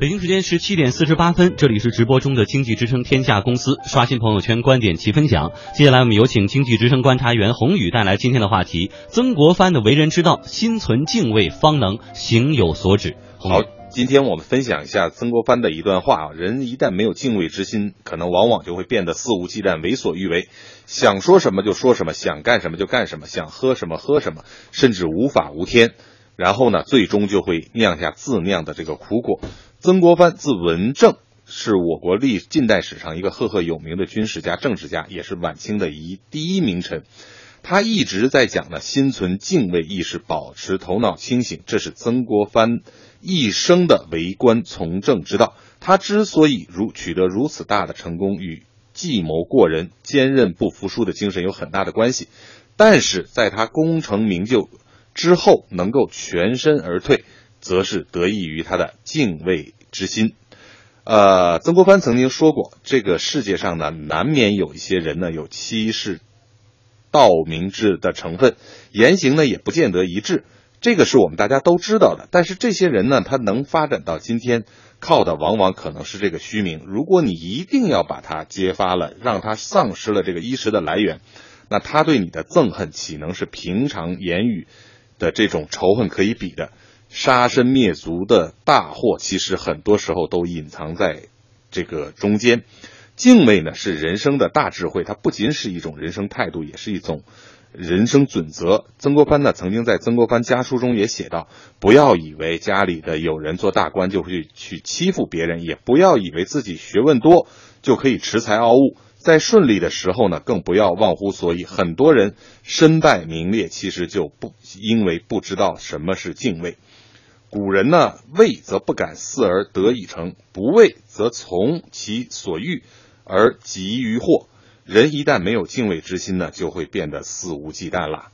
北京时间十七点四十八分，这里是直播中的经济之声天下公司刷新朋友圈观点齐分享。接下来我们有请经济之声观察员洪宇带来今天的话题：曾国藩的为人之道，心存敬畏，方能行有所指。好，今天我们分享一下曾国藩的一段话啊，人一旦没有敬畏之心，可能往往就会变得肆无忌惮、为所欲为，想说什么就说什么，想干什么就干什么，想喝什么喝什么，甚至无法无天。然后呢，最终就会酿下自酿的这个苦果。曾国藩字文正，是我国历近代史上一个赫赫有名的军事家、政治家，也是晚清的一第一名臣。他一直在讲呢，心存敬畏意识，保持头脑清醒，这是曾国藩一生的为官从政之道。他之所以如取得如此大的成功，与计谋过人、坚韧不服输的精神有很大的关系。但是在他功成名就之后，能够全身而退。则是得益于他的敬畏之心。呃，曾国藩曾经说过，这个世界上呢，难免有一些人呢有欺世盗名之的成分，言行呢也不见得一致，这个是我们大家都知道的。但是这些人呢，他能发展到今天，靠的往往可能是这个虚名。如果你一定要把他揭发了，让他丧失了这个衣食的来源，那他对你的憎恨岂能是平常言语的这种仇恨可以比的？杀身灭族的大祸，其实很多时候都隐藏在这个中间。敬畏呢，是人生的大智慧，它不仅是一种人生态度，也是一种人生准则。曾国藩呢，曾经在《曾国藩家书》中也写道：“不要以为家里的有人做大官就会去欺负别人，也不要以为自己学问多就可以恃才傲物。在顺利的时候呢，更不要忘乎所以。很多人身败名裂，其实就不因为不知道什么是敬畏。”古人呢，畏则不敢肆而得以成，不畏则从其所欲而及于祸。人一旦没有敬畏之心呢，就会变得肆无忌惮了。